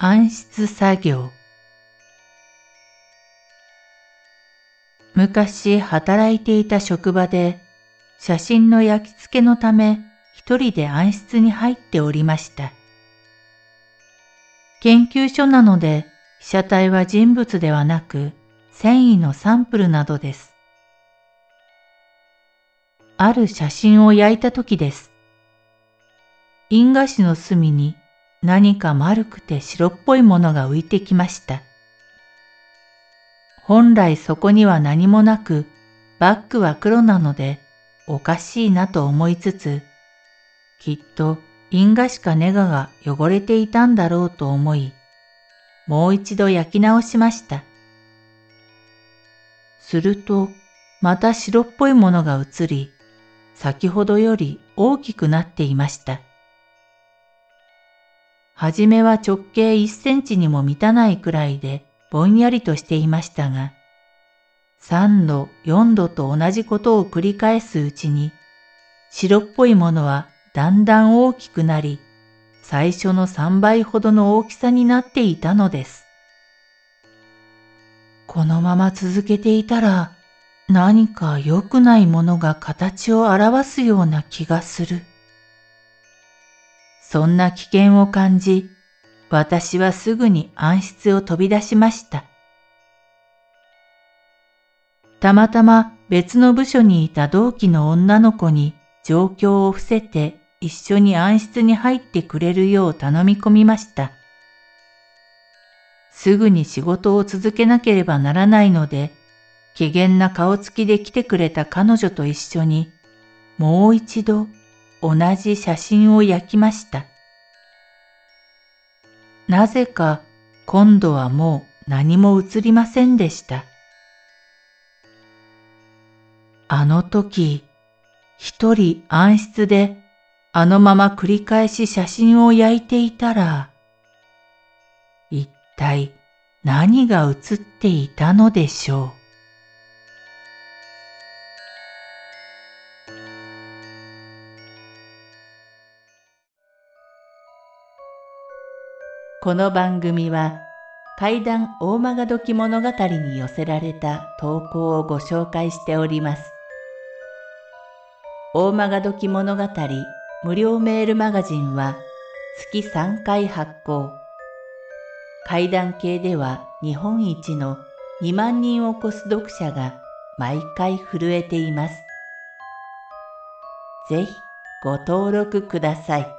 暗室作業昔働いていた職場で写真の焼き付けのため一人で暗室に入っておりました。研究所なので被写体は人物ではなく繊維のサンプルなどです。ある写真を焼いた時です。印画紙の隅に何か丸くて白っぽいものが浮いてきました。本来そこには何もなく、バッグは黒なのでおかしいなと思いつつ、きっと印画しかネガが汚れていたんだろうと思い、もう一度焼き直しました。すると、また白っぽいものが映り、先ほどより大きくなっていました。はじめは直径1センチにも満たないくらいでぼんやりとしていましたが、3度、4度と同じことを繰り返すうちに、白っぽいものはだんだん大きくなり、最初の3倍ほどの大きさになっていたのです。このまま続けていたら、何か良くないものが形を表すような気がする。そんな危険を感じ、私はすぐに暗室を飛び出しました。たまたま別の部署にいた同期の女の子に状況を伏せて一緒に暗室に入ってくれるよう頼み込みました。すぐに仕事を続けなければならないので、機嫌な顔つきで来てくれた彼女と一緒に、もう一度同じ写真を焼きました。なぜか今度はもう何も映りませんでした。あの時、一人暗室であのまま繰り返し写真を焼いていたら、一体何が映っていたのでしょう。この番組は怪談大曲時物語に寄せられた投稿をご紹介しております。大曲時物語無料メールマガジンは月3回発行。怪談系では日本一の2万人を超す読者が毎回震えています。ぜひご登録ください。